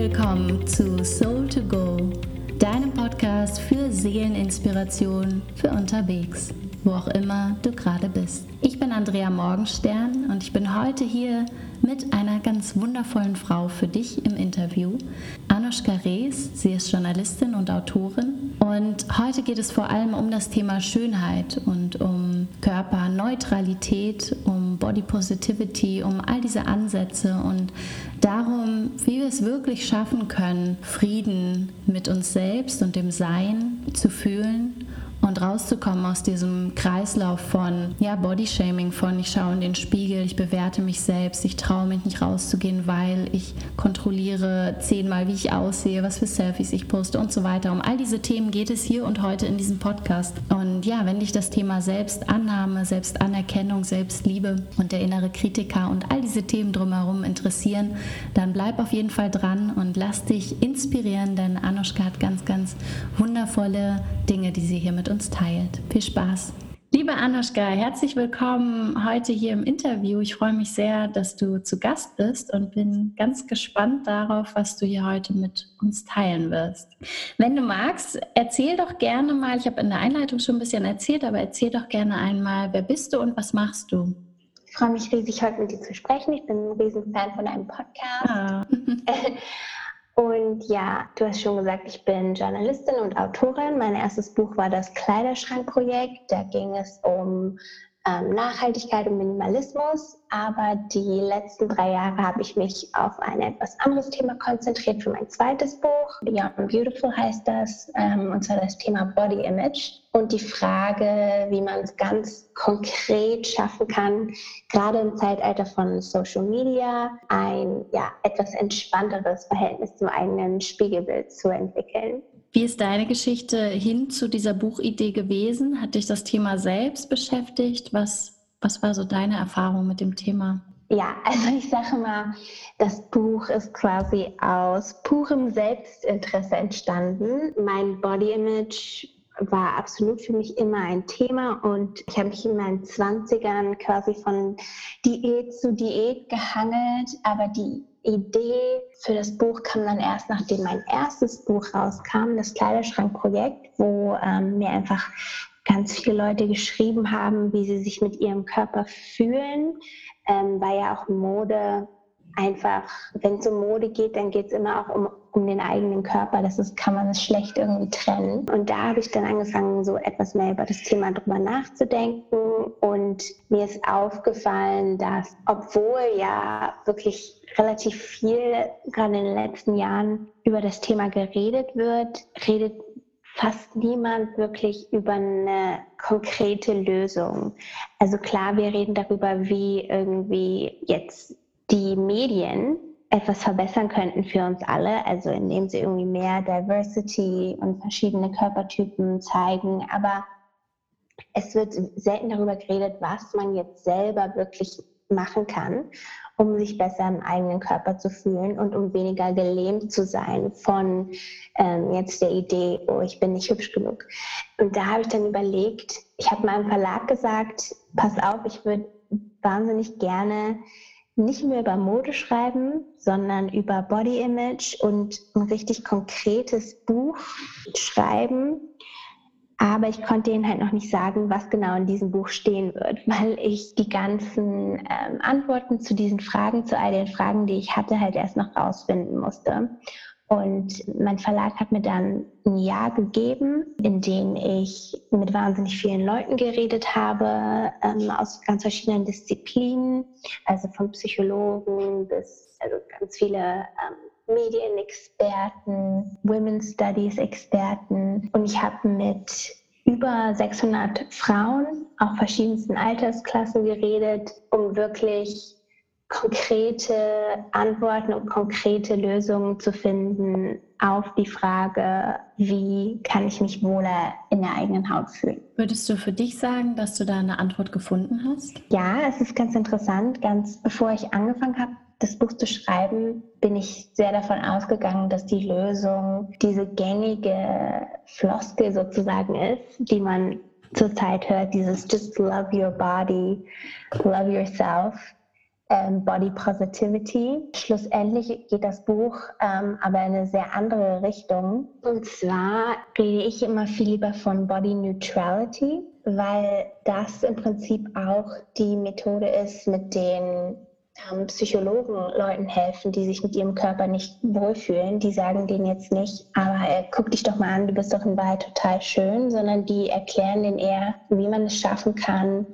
willkommen zu Soul to Go, deinem Podcast für Seeleninspiration für unterwegs, wo auch immer du gerade bist. Ich bin Andrea Morgenstern und ich bin heute hier mit einer ganz wundervollen Frau für dich im Interview, Anushka Rees. Sie ist Journalistin und Autorin und heute geht es vor allem um das Thema Schönheit und um Körperneutralität, um Body Positivity, um all diese Ansätze und darum, wie wir es wirklich schaffen können, Frieden mit uns selbst und dem Sein zu fühlen und rauszukommen aus diesem Kreislauf von ja, Bodyshaming, von ich schaue in den Spiegel, ich bewerte mich selbst, ich traue mich nicht rauszugehen, weil ich kontrolliere zehnmal, wie ich aussehe, was für Selfies ich poste und so weiter. Um all diese Themen geht es hier und heute in diesem Podcast. Und ja, wenn dich das Thema Selbstannahme, Selbstanerkennung, Selbstliebe und der innere Kritiker und all diese Themen drumherum interessieren, dann bleib auf jeden Fall dran und lass dich inspirieren, denn Anushka hat ganz, ganz wundervolle Dinge, die sie hier mit uns teilt. Viel Spaß! Liebe Anushka, herzlich willkommen heute hier im Interview. Ich freue mich sehr, dass du zu Gast bist und bin ganz gespannt darauf, was du hier heute mit uns teilen wirst. Wenn du magst, erzähl doch gerne mal, ich habe in der Einleitung schon ein bisschen erzählt, aber erzähl doch gerne einmal, wer bist du und was machst du? Ich freue mich riesig, heute mit dir zu sprechen. Ich bin ein Riesenfan von einem Podcast. Ah. Und ja, du hast schon gesagt, ich bin Journalistin und Autorin. Mein erstes Buch war das Kleiderschrankprojekt. Da ging es um ähm, Nachhaltigkeit und Minimalismus. Aber die letzten drei Jahre habe ich mich auf ein etwas anderes Thema konzentriert für mein zweites Buch. Beyond Beautiful heißt das, ähm, und zwar das Thema Body Image und die Frage, wie man es ganz konkret schaffen kann, gerade im Zeitalter von Social Media, ein ja, etwas entspannteres Verhältnis zum eigenen Spiegelbild zu entwickeln. Wie ist deine Geschichte hin zu dieser Buchidee gewesen? Hat dich das Thema selbst beschäftigt? Was, was war so deine Erfahrung mit dem Thema? Ja, also ich sage mal, das Buch ist quasi aus purem Selbstinteresse entstanden. Mein Body Image war absolut für mich immer ein Thema und ich habe mich in meinen 20ern quasi von Diät zu Diät gehangelt, aber die Idee für das Buch kam dann erst, nachdem mein erstes Buch rauskam, das Kleiderschrankprojekt, wo ähm, mir einfach ganz viele Leute geschrieben haben, wie sie sich mit ihrem Körper fühlen, ähm, weil ja auch Mode einfach, wenn es um Mode geht, dann geht es immer auch um, um den eigenen Körper. Das ist, kann man es schlecht irgendwie trennen. Und da habe ich dann angefangen, so etwas mehr über das Thema drüber nachzudenken. Und mir ist aufgefallen, dass, obwohl ja wirklich relativ viel gerade in den letzten Jahren über das Thema geredet wird, redet fast niemand wirklich über eine konkrete Lösung. Also klar, wir reden darüber, wie irgendwie jetzt die Medien etwas verbessern könnten für uns alle, also indem sie irgendwie mehr Diversity und verschiedene Körpertypen zeigen. Aber es wird selten darüber geredet, was man jetzt selber wirklich machen kann, um sich besser im eigenen Körper zu fühlen und um weniger gelähmt zu sein von ähm, jetzt der Idee, oh, ich bin nicht hübsch genug. Und da habe ich dann überlegt, ich habe meinem Verlag gesagt, pass auf, ich würde wahnsinnig gerne nicht mehr über Mode schreiben, sondern über Body Image und ein richtig konkretes Buch schreiben. Aber ich konnte ihnen halt noch nicht sagen, was genau in diesem Buch stehen wird, weil ich die ganzen ähm, Antworten zu diesen Fragen, zu all den Fragen, die ich hatte, halt erst noch rausfinden musste. Und mein Verlag hat mir dann ein Jahr gegeben, in dem ich mit wahnsinnig vielen Leuten geredet habe, ähm, aus ganz verschiedenen Disziplinen, also von Psychologen bis also ganz viele ähm, Medienexperten, Women's Studies Experten. Und ich habe mit über 600 Frauen, auch verschiedensten Altersklassen geredet, um wirklich konkrete Antworten und konkrete Lösungen zu finden auf die Frage, wie kann ich mich wohler in der eigenen Haut fühlen. Würdest du für dich sagen, dass du da eine Antwort gefunden hast? Ja, es ist ganz interessant. Ganz bevor ich angefangen habe, das Buch zu schreiben, bin ich sehr davon ausgegangen, dass die Lösung diese gängige Floskel sozusagen ist, die man zurzeit hört, dieses Just love your body, love yourself Body Positivity. Schlussendlich geht das Buch ähm, aber in eine sehr andere Richtung. Und zwar rede ich immer viel lieber von Body Neutrality, weil das im Prinzip auch die Methode ist, mit den ähm, Psychologen Leuten helfen, die sich mit ihrem Körper nicht wohlfühlen. Die sagen denen jetzt nicht, aber äh, guck dich doch mal an, du bist doch in Wahrheit total schön, sondern die erklären denen eher, wie man es schaffen kann,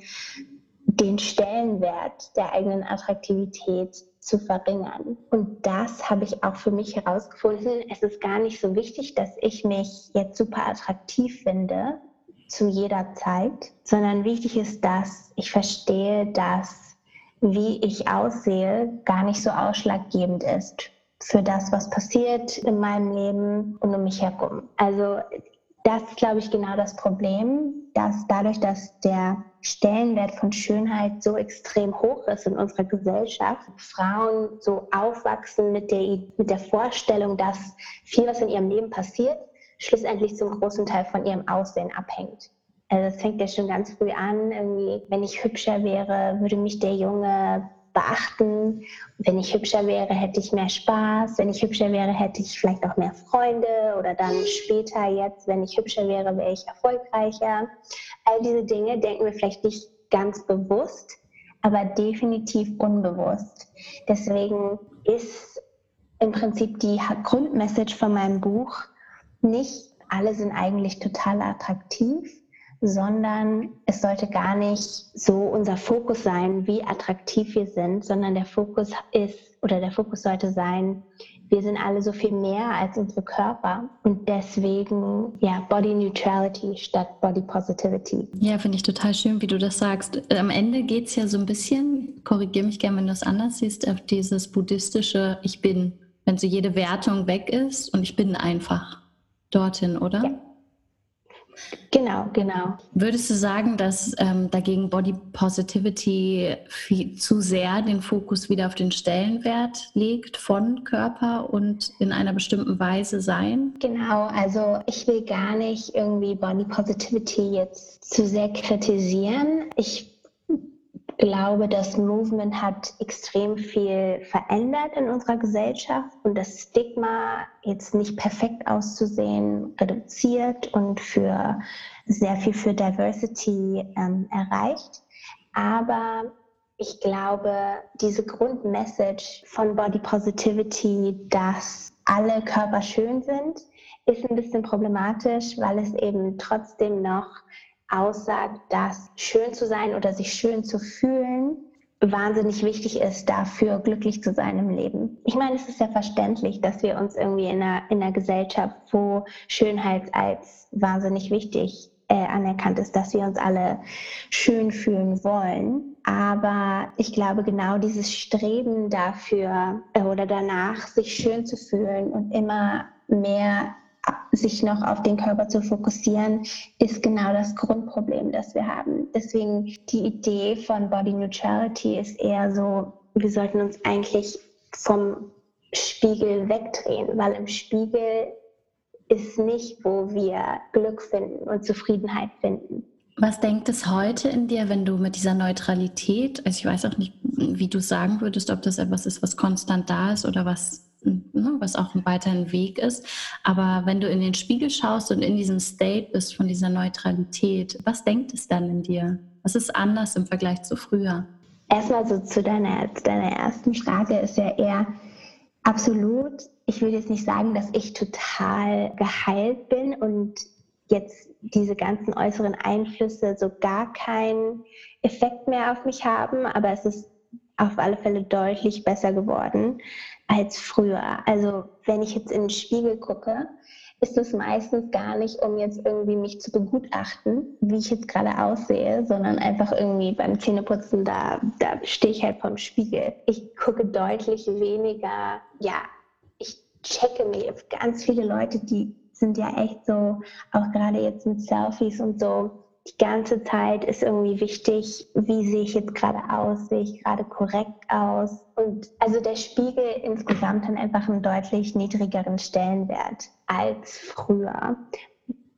den Stellenwert der eigenen Attraktivität zu verringern. Und das habe ich auch für mich herausgefunden. Es ist gar nicht so wichtig, dass ich mich jetzt super attraktiv finde zu jeder Zeit, sondern wichtig ist, dass ich verstehe, dass wie ich aussehe gar nicht so ausschlaggebend ist für das, was passiert in meinem Leben und um mich herum. Also das ist, glaube ich, genau das Problem, dass dadurch, dass der Stellenwert von Schönheit so extrem hoch ist in unserer Gesellschaft, Frauen so aufwachsen mit der, mit der Vorstellung, dass viel, was in ihrem Leben passiert, schlussendlich zum großen Teil von ihrem Aussehen abhängt. Also es fängt ja schon ganz früh an, irgendwie, wenn ich hübscher wäre, würde mich der Junge beachten. Wenn ich hübscher wäre, hätte ich mehr Spaß. Wenn ich hübscher wäre, hätte ich vielleicht auch mehr Freunde. Oder dann später jetzt, wenn ich hübscher wäre, wäre ich erfolgreicher. All diese Dinge denken wir vielleicht nicht ganz bewusst, aber definitiv unbewusst. Deswegen ist im Prinzip die Grundmessage von meinem Buch nicht, alle sind eigentlich total attraktiv, sondern es sollte gar nicht so unser Fokus sein, wie attraktiv wir sind, sondern der Fokus ist oder der Fokus sollte sein, wir sind alle so viel mehr als unsere Körper und deswegen ja Body Neutrality statt Body Positivity. Ja, finde ich total schön, wie du das sagst. Am Ende geht es ja so ein bisschen, korrigiere mich gerne, wenn du es anders siehst, auf dieses buddhistische Ich bin, wenn so jede Wertung weg ist und ich bin einfach dorthin, oder? Ja. Genau, genau. Würdest du sagen, dass ähm, dagegen Body Positivity viel, zu sehr den Fokus wieder auf den Stellenwert legt von Körper und in einer bestimmten Weise sein? Genau, also ich will gar nicht irgendwie Body Positivity jetzt zu sehr kritisieren. Ich glaube, das Movement hat extrem viel verändert in unserer Gesellschaft und das Stigma, jetzt nicht perfekt auszusehen, reduziert und für sehr viel für Diversity ähm, erreicht. Aber ich glaube, diese Grundmessage von Body Positivity, dass alle Körper schön sind, ist ein bisschen problematisch, weil es eben trotzdem noch aussagt, dass schön zu sein oder sich schön zu fühlen wahnsinnig wichtig ist, dafür glücklich zu sein im Leben. Ich meine, es ist ja verständlich, dass wir uns irgendwie in einer, in einer Gesellschaft, wo Schönheit als wahnsinnig wichtig äh, anerkannt ist, dass wir uns alle schön fühlen wollen. Aber ich glaube, genau dieses Streben dafür äh, oder danach, sich schön zu fühlen und immer mehr sich noch auf den Körper zu fokussieren, ist genau das Grundproblem, das wir haben. Deswegen die Idee von Body Neutrality ist eher so, wir sollten uns eigentlich vom Spiegel wegdrehen, weil im Spiegel ist nicht, wo wir Glück finden und Zufriedenheit finden. Was denkt es heute in dir, wenn du mit dieser Neutralität, also ich weiß auch nicht, wie du sagen würdest, ob das etwas ist, was konstant da ist oder was Ne, was auch ein weiterer Weg ist. Aber wenn du in den Spiegel schaust und in diesem State bist von dieser Neutralität, was denkt es dann in dir? Was ist anders im Vergleich zu früher? Erstmal so zu deiner, zu deiner ersten Frage ist ja eher absolut. Ich will jetzt nicht sagen, dass ich total geheilt bin und jetzt diese ganzen äußeren Einflüsse so gar keinen Effekt mehr auf mich haben, aber es ist auf alle Fälle deutlich besser geworden als früher. Also wenn ich jetzt in den Spiegel gucke, ist es meistens gar nicht, um jetzt irgendwie mich zu begutachten, wie ich jetzt gerade aussehe, sondern einfach irgendwie beim Zähneputzen, da, da stehe ich halt vorm Spiegel. Ich gucke deutlich weniger, ja, ich checke mich. Ganz viele Leute, die sind ja echt so, auch gerade jetzt mit Selfies und so, die ganze Zeit ist irgendwie wichtig, wie sehe ich jetzt gerade aus, sehe ich gerade korrekt aus. Und also der Spiegel insgesamt hat einfach einen deutlich niedrigeren Stellenwert als früher.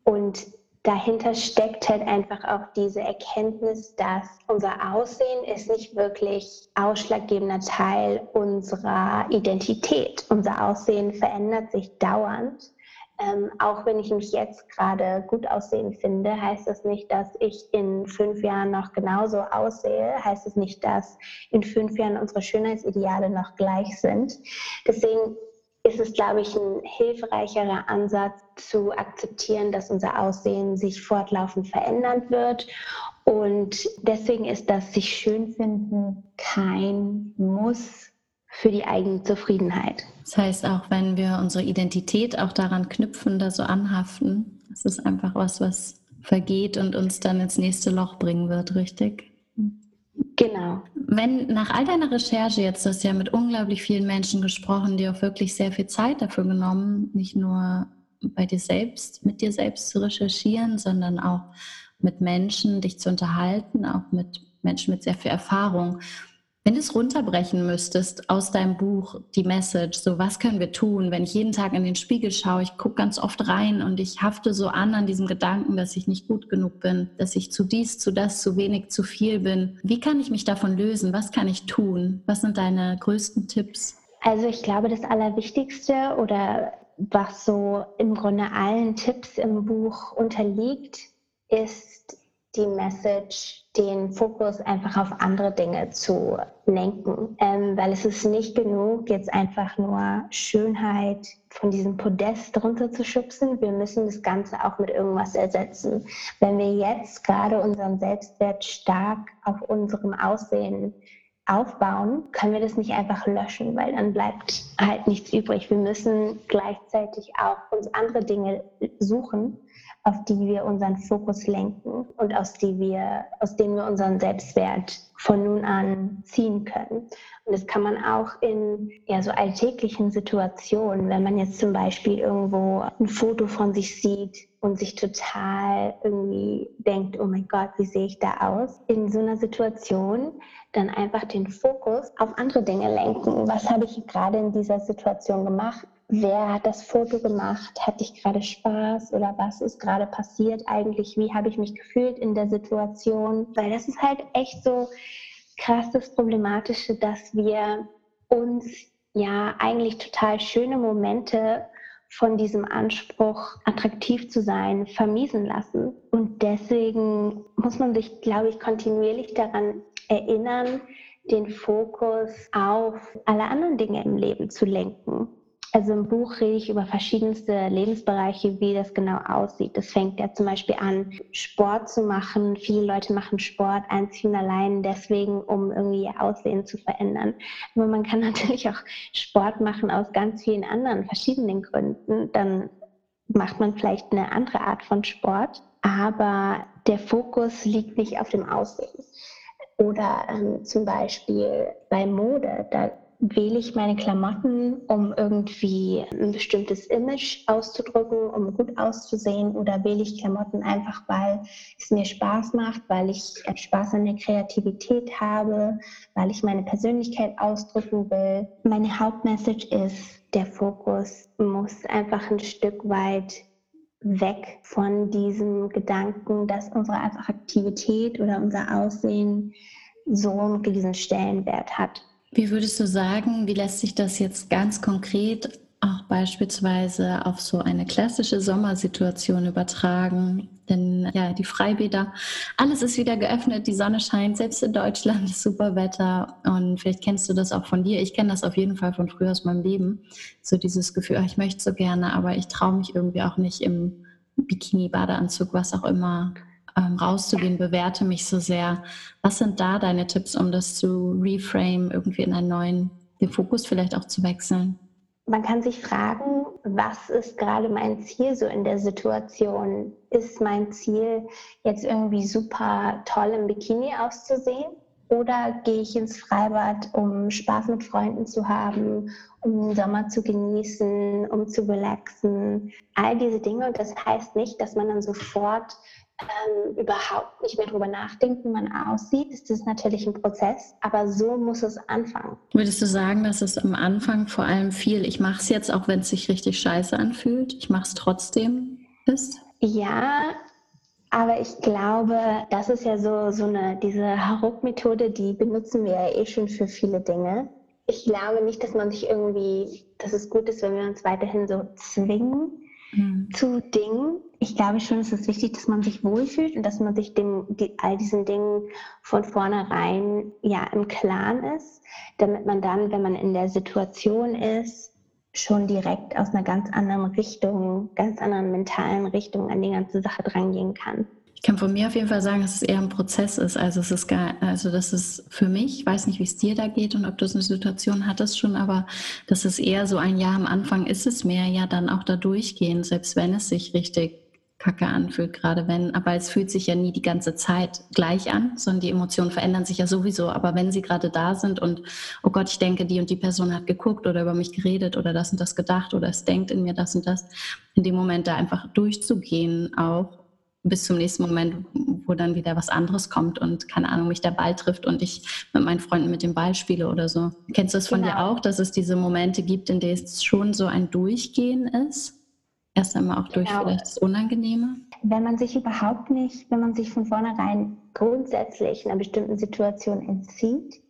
Und dahinter steckt halt einfach auch diese Erkenntnis, dass unser Aussehen ist nicht wirklich ausschlaggebender Teil unserer Identität. Unser Aussehen verändert sich dauernd. Ähm, auch wenn ich mich jetzt gerade gut aussehen finde, heißt das nicht, dass ich in fünf Jahren noch genauso aussehe. Heißt es das nicht, dass in fünf Jahren unsere Schönheitsideale noch gleich sind. Deswegen ist es, glaube ich, ein hilfreicherer Ansatz zu akzeptieren, dass unser Aussehen sich fortlaufend verändern wird. Und deswegen ist das sich schön finden kein Muss für die eigene Zufriedenheit. Das heißt, auch wenn wir unsere Identität auch daran knüpfen, da so anhaften, das ist einfach was, was vergeht und uns dann ins nächste Loch bringen wird, richtig? Genau. Wenn nach all deiner Recherche jetzt, du hast ja mit unglaublich vielen Menschen gesprochen, die auch wirklich sehr viel Zeit dafür genommen, nicht nur bei dir selbst, mit dir selbst zu recherchieren, sondern auch mit Menschen, dich zu unterhalten, auch mit Menschen mit sehr viel Erfahrung. Wenn du es runterbrechen müsstest aus deinem Buch, die Message, so was können wir tun, wenn ich jeden Tag in den Spiegel schaue, ich gucke ganz oft rein und ich hafte so an an diesem Gedanken, dass ich nicht gut genug bin, dass ich zu dies, zu das, zu wenig, zu viel bin. Wie kann ich mich davon lösen? Was kann ich tun? Was sind deine größten Tipps? Also ich glaube, das Allerwichtigste oder was so im Grunde allen Tipps im Buch unterliegt, ist die Message, den Fokus einfach auf andere Dinge zu lenken. Ähm, weil es ist nicht genug, jetzt einfach nur Schönheit von diesem Podest runterzuschubsen. Wir müssen das Ganze auch mit irgendwas ersetzen. Wenn wir jetzt gerade unseren Selbstwert stark auf unserem Aussehen aufbauen, können wir das nicht einfach löschen, weil dann bleibt halt nichts übrig. Wir müssen gleichzeitig auch uns andere Dinge suchen, auf die wir unseren Fokus lenken und aus, die wir, aus denen wir unseren Selbstwert von nun an ziehen können. Und das kann man auch in ja, so alltäglichen Situationen, wenn man jetzt zum Beispiel irgendwo ein Foto von sich sieht und sich total irgendwie denkt, oh mein Gott, wie sehe ich da aus? In so einer Situation dann einfach den Fokus auf andere Dinge lenken. Was habe ich gerade in dieser Situation gemacht? Wer hat das Foto gemacht? Hatte ich gerade Spaß oder was ist gerade passiert eigentlich? Wie habe ich mich gefühlt in der Situation? Weil das ist halt echt so krass das Problematische, dass wir uns ja eigentlich total schöne Momente von diesem Anspruch, attraktiv zu sein, vermiesen lassen. Und deswegen muss man sich, glaube ich, kontinuierlich daran erinnern, den Fokus auf alle anderen Dinge im Leben zu lenken. Also im Buch rede ich über verschiedenste Lebensbereiche, wie das genau aussieht. Das fängt ja zum Beispiel an, Sport zu machen. Viele Leute machen Sport einzig und allein deswegen, um irgendwie ihr Aussehen zu verändern. Aber man kann natürlich auch Sport machen aus ganz vielen anderen verschiedenen Gründen. Dann macht man vielleicht eine andere Art von Sport, aber der Fokus liegt nicht auf dem Aussehen. Oder ähm, zum Beispiel bei Mode, da wähle ich meine Klamotten, um irgendwie ein bestimmtes Image auszudrücken, um gut auszusehen oder wähle ich Klamotten einfach, weil es mir Spaß macht, weil ich Spaß an der Kreativität habe, weil ich meine Persönlichkeit ausdrücken will. Meine Hauptmessage ist, der Fokus muss einfach ein Stück weit weg von diesem Gedanken, dass unsere Attraktivität oder unser Aussehen so einen riesen Stellenwert hat. Wie würdest du sagen, wie lässt sich das jetzt ganz konkret auch beispielsweise auf so eine klassische Sommersituation übertragen? Denn ja, die Freibäder, alles ist wieder geöffnet, die Sonne scheint, selbst in Deutschland ist super Wetter. Und vielleicht kennst du das auch von dir. Ich kenne das auf jeden Fall von früher aus meinem Leben. So dieses Gefühl, ach, ich möchte so gerne, aber ich traue mich irgendwie auch nicht im Bikini, Badeanzug, was auch immer ähm, rauszugehen, bewerte mich so sehr. Was sind da deine Tipps, um das zu reframe, irgendwie in einen neuen, den Fokus vielleicht auch zu wechseln? Man kann sich fragen, was ist gerade mein Ziel so in der Situation? Ist mein Ziel jetzt irgendwie super toll im Bikini auszusehen? Oder gehe ich ins Freibad, um Spaß mit Freunden zu haben, um den Sommer zu genießen, um zu relaxen? All diese Dinge. Und das heißt nicht, dass man dann sofort ähm, überhaupt nicht mehr darüber nachdenkt, wie man aussieht, ist das natürlich ein Prozess, aber so muss es anfangen. Würdest du sagen, dass es am Anfang vor allem viel, ich mache es jetzt, auch wenn es sich richtig scheiße anfühlt, ich mache es trotzdem ist? Ja, Aber ich glaube, das ist ja so, so eine, diese Haruk-Methode, die benutzen wir ja eh schon für viele Dinge. Ich glaube nicht, dass man sich irgendwie, dass es gut ist, wenn wir uns weiterhin so zwingen mhm. zu Dingen. Ich glaube schon, es ist wichtig, dass man sich wohlfühlt und dass man sich dem, die, all diesen Dingen von vornherein ja im Klaren ist, damit man dann, wenn man in der Situation ist, schon direkt aus einer ganz anderen Richtung, ganz anderen mentalen Richtung an die ganze Sache drangehen kann. Ich kann von mir auf jeden Fall sagen, dass es eher ein Prozess ist. Also es ist gar, also das ist für mich, ich weiß nicht, wie es dir da geht und ob du eine Situation hattest schon, aber das ist eher so ein Jahr am Anfang ist es mehr ja dann auch da durchgehen, selbst wenn es sich richtig kacke anfühlt, gerade wenn, aber es fühlt sich ja nie die ganze Zeit gleich an, sondern die Emotionen verändern sich ja sowieso. Aber wenn sie gerade da sind und, oh Gott, ich denke, die und die Person hat geguckt oder über mich geredet oder das und das gedacht oder es denkt in mir das und das, in dem Moment da einfach durchzugehen auch bis zum nächsten Moment, wo dann wieder was anderes kommt und keine Ahnung, mich der Ball trifft und ich mit meinen Freunden mit dem Ball spiele oder so. Kennst du das von genau. dir auch, dass es diese Momente gibt, in denen es schon so ein Durchgehen ist? Erst einmal auch durch genau. vielleicht das Unangenehme? Wenn man sich überhaupt nicht, wenn man sich von vornherein grundsätzlich einer bestimmten Situation entzieht,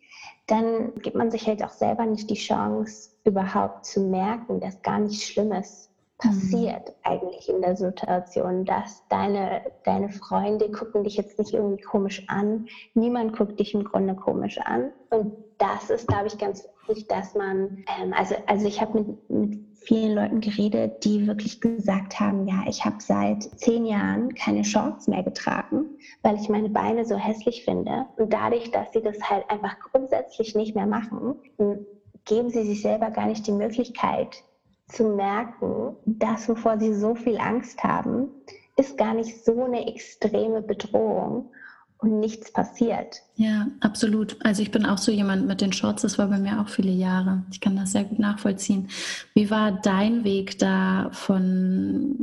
dann gibt man sich halt auch selber nicht die Chance, überhaupt zu merken, dass gar nichts Schlimmes passiert mhm. eigentlich in der Situation, dass deine, deine Freunde gucken dich jetzt nicht irgendwie komisch an, niemand guckt dich im Grunde komisch an. Und das ist, glaube ich, ganz wichtig, dass man, ähm, also, also ich habe mit, mit vielen Leuten geredet, die wirklich gesagt haben, ja, ich habe seit zehn Jahren keine Shorts mehr getragen, weil ich meine Beine so hässlich finde. Und dadurch, dass sie das halt einfach grundsätzlich nicht mehr machen, geben sie sich selber gar nicht die Möglichkeit zu merken, das, wovor sie so viel Angst haben, ist gar nicht so eine extreme Bedrohung und nichts passiert. Ja, absolut. Also ich bin auch so jemand mit den Shorts, das war bei mir auch viele Jahre. Ich kann das sehr gut nachvollziehen. Wie war dein Weg da von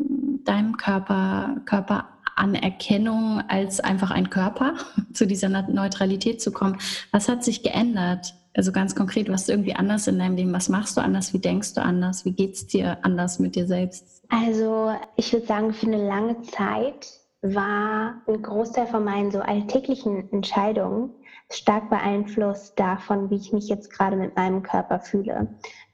deinem Körper, Körperanerkennung als einfach ein Körper zu dieser Neutralität zu kommen? Was hat sich geändert? Also ganz konkret, was ist irgendwie anders in deinem Leben? Was machst du anders? Wie denkst du anders? Wie geht es dir anders mit dir selbst? Also ich würde sagen, für eine lange Zeit war ein Großteil von meinen so alltäglichen Entscheidungen stark beeinflusst davon, wie ich mich jetzt gerade mit meinem Körper fühle.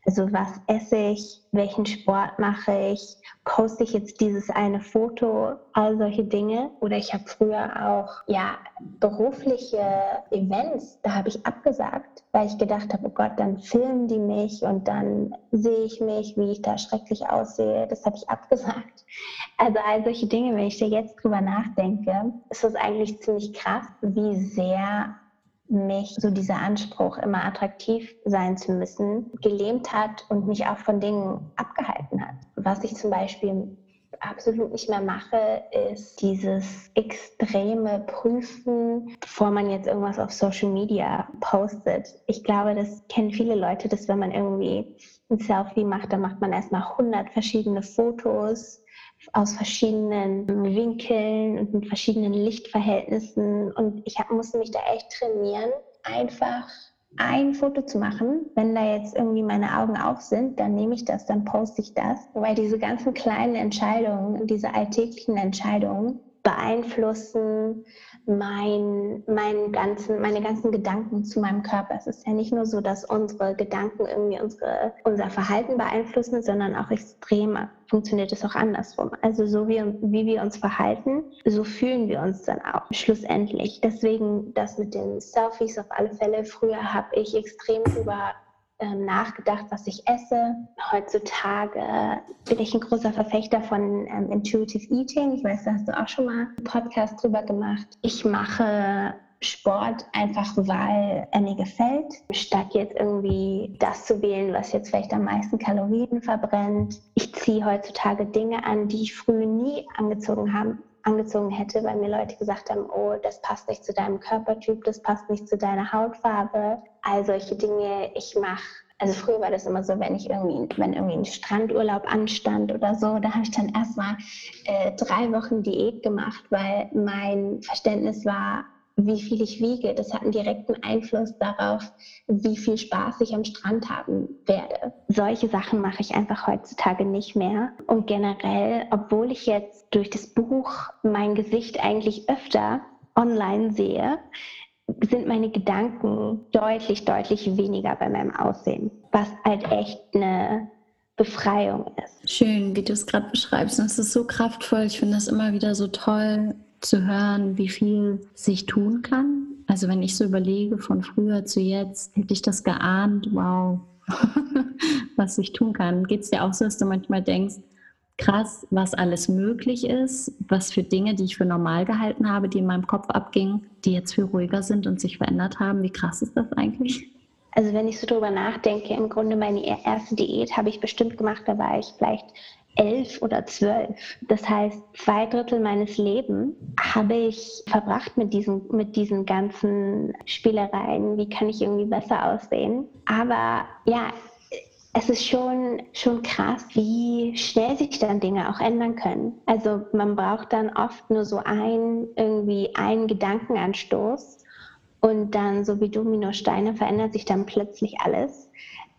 Also was esse ich, welchen Sport mache ich, poste ich jetzt dieses eine Foto, all solche Dinge. Oder ich habe früher auch ja berufliche Events, da habe ich abgesagt, weil ich gedacht habe, oh Gott, dann filmen die mich und dann sehe ich mich, wie ich da schrecklich aussehe. Das habe ich abgesagt. Also all solche Dinge, wenn ich da jetzt drüber nachdenke, ist das eigentlich ziemlich krass, wie sehr mich so dieser Anspruch, immer attraktiv sein zu müssen, gelähmt hat und mich auch von Dingen abgehalten hat. Was ich zum Beispiel absolut nicht mehr mache, ist dieses extreme Prüfen, bevor man jetzt irgendwas auf Social Media postet. Ich glaube, das kennen viele Leute, dass wenn man irgendwie ein Selfie macht, dann macht man erstmal 100 verschiedene Fotos aus verschiedenen Winkeln und mit verschiedenen Lichtverhältnissen. Und ich hab, musste mich da echt trainieren, einfach ein Foto zu machen. Wenn da jetzt irgendwie meine Augen auf sind, dann nehme ich das, dann poste ich das. Weil diese ganzen kleinen Entscheidungen, diese alltäglichen Entscheidungen beeinflussen mein, mein ganzen, meine ganzen Gedanken zu meinem Körper. Es ist ja nicht nur so, dass unsere Gedanken irgendwie unsere, unser Verhalten beeinflussen, sondern auch extrem funktioniert es auch andersrum. Also so wie, wie wir uns verhalten, so fühlen wir uns dann auch schlussendlich. Deswegen das mit den Selfies auf alle Fälle. Früher habe ich extrem über ähm, nachgedacht, was ich esse. Heutzutage bin ich ein großer Verfechter von ähm, Intuitive Eating. Ich weiß, da hast du auch schon mal einen Podcast drüber gemacht. Ich mache Sport einfach, weil er mir gefällt, statt jetzt irgendwie das zu wählen, was jetzt vielleicht am meisten Kalorien verbrennt. Ich ziehe heutzutage Dinge an, die ich früher nie angezogen habe, angezogen hätte, weil mir Leute gesagt haben, oh, das passt nicht zu deinem Körpertyp, das passt nicht zu deiner Hautfarbe. All solche Dinge. Ich mache, also früher war das immer so, wenn ich irgendwie, wenn irgendwie ein Strandurlaub anstand oder so, da habe ich dann erstmal äh, drei Wochen Diät gemacht, weil mein Verständnis war, wie viel ich wiege. Das hat einen direkten Einfluss darauf, wie viel Spaß ich am Strand haben werde. Solche Sachen mache ich einfach heutzutage nicht mehr. Und generell, obwohl ich jetzt durch das Buch mein Gesicht eigentlich öfter online sehe, sind meine Gedanken deutlich, deutlich weniger bei meinem Aussehen, was halt echt eine Befreiung ist. Schön, wie du es gerade beschreibst. Und es ist so kraftvoll. Ich finde das immer wieder so toll, zu hören, wie viel sich tun kann. Also wenn ich so überlege, von früher zu jetzt, hätte ich das geahnt, wow, was ich tun kann. Geht es dir auch so, dass du manchmal denkst, krass, was alles möglich ist, was für Dinge, die ich für normal gehalten habe, die in meinem Kopf abgingen, die jetzt viel ruhiger sind und sich verändert haben. Wie krass ist das eigentlich? Also wenn ich so drüber nachdenke, im Grunde meine erste Diät habe ich bestimmt gemacht, da war ich vielleicht elf oder zwölf. Das heißt, zwei Drittel meines Lebens habe ich verbracht mit diesen, mit diesen ganzen Spielereien. Wie kann ich irgendwie besser aussehen? Aber ja, es ist schon, schon krass, wie schnell sich dann Dinge auch ändern können. Also man braucht dann oft nur so ein, irgendwie einen Gedankenanstoß und dann, so wie Dominosteine, verändert sich dann plötzlich alles.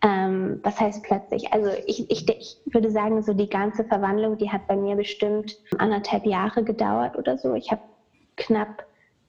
Ähm, was heißt plötzlich? Also ich, ich, ich würde sagen, so die ganze Verwandlung, die hat bei mir bestimmt anderthalb Jahre gedauert oder so. Ich habe knapp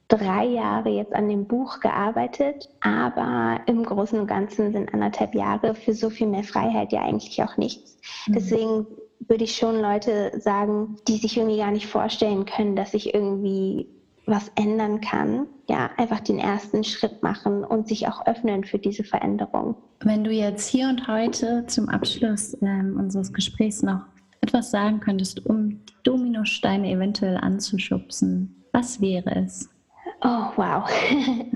drei Jahre jetzt an dem Buch gearbeitet, aber im Großen und Ganzen sind anderthalb Jahre für so viel mehr Freiheit ja eigentlich auch nichts. Mhm. Deswegen würde ich schon Leute sagen, die sich irgendwie gar nicht vorstellen können, dass ich irgendwie was ändern kann, ja, einfach den ersten Schritt machen und sich auch öffnen für diese Veränderung. Wenn du jetzt hier und heute zum Abschluss ähm, unseres Gesprächs noch etwas sagen könntest, um die Dominosteine eventuell anzuschubsen, was wäre es? Oh, wow.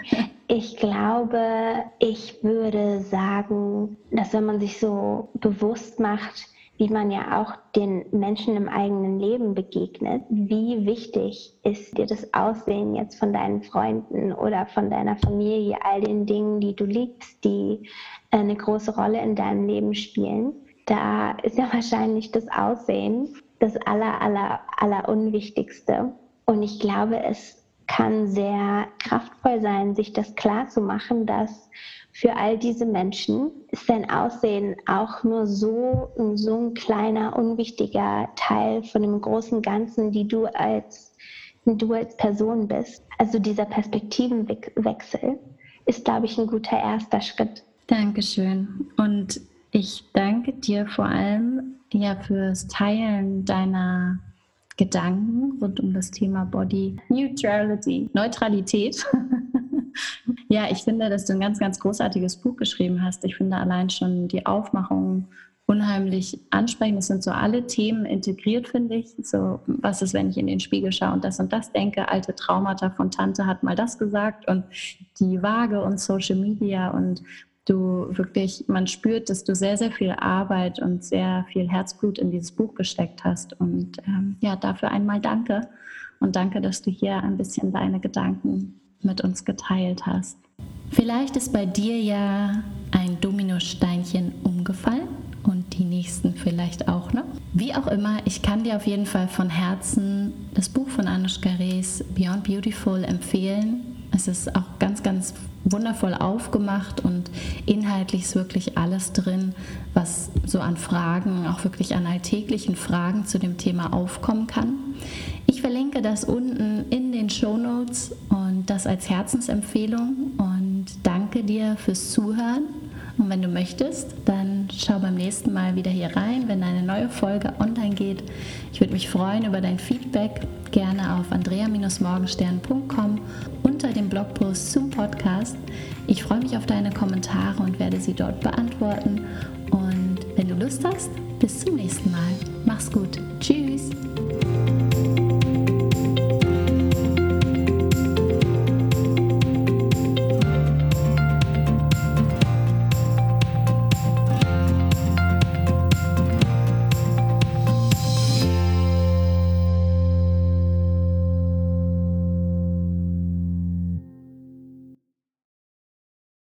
Ich glaube, ich würde sagen, dass wenn man sich so bewusst macht, wie man ja auch den Menschen im eigenen Leben begegnet. Wie wichtig ist dir das Aussehen jetzt von deinen Freunden oder von deiner Familie, all den Dingen, die du liebst, die eine große Rolle in deinem Leben spielen? Da ist ja wahrscheinlich das Aussehen das aller, aller, aller Unwichtigste. Und ich glaube, es kann sehr kraftvoll sein, sich das klar zu machen, dass für all diese Menschen ist dein Aussehen auch nur so, so ein kleiner, unwichtiger Teil von dem großen Ganzen, die du als, du als Person bist. Also dieser Perspektivenwechsel ist, glaube ich, ein guter erster Schritt. Dankeschön. Und ich danke dir vor allem ja fürs Teilen deiner Gedanken rund um das Thema Body Neutrality, Neutralität. Ja, ich finde, dass du ein ganz, ganz großartiges Buch geschrieben hast. Ich finde allein schon die Aufmachung unheimlich ansprechend. Es sind so alle Themen integriert, finde ich. So, was ist, wenn ich in den Spiegel schaue und das und das denke? Alte Traumata von Tante hat mal das gesagt und die Waage und Social Media und du wirklich, man spürt, dass du sehr, sehr viel Arbeit und sehr viel Herzblut in dieses Buch gesteckt hast. Und ähm, ja, dafür einmal danke. Und danke, dass du hier ein bisschen deine Gedanken mit uns geteilt hast. Vielleicht ist bei dir ja ein Dominosteinchen umgefallen und die nächsten vielleicht auch noch. Wie auch immer, ich kann dir auf jeden Fall von Herzen das Buch von Anushka Rees Beyond Beautiful empfehlen. Es ist auch ganz, ganz wundervoll aufgemacht und inhaltlich ist wirklich alles drin, was so an Fragen, auch wirklich an alltäglichen Fragen zu dem Thema aufkommen kann. Ich verlinke das unten in den Show Notes und das als Herzensempfehlung und danke dir fürs Zuhören. Und wenn du möchtest, dann schau beim nächsten Mal wieder hier rein, wenn eine neue Folge online geht. Ich würde mich freuen über dein Feedback, gerne auf andrea-morgenstern.com unter dem Blogpost zum Podcast. Ich freue mich auf deine Kommentare und werde sie dort beantworten. Und wenn du Lust hast, bis zum nächsten Mal. Mach's gut.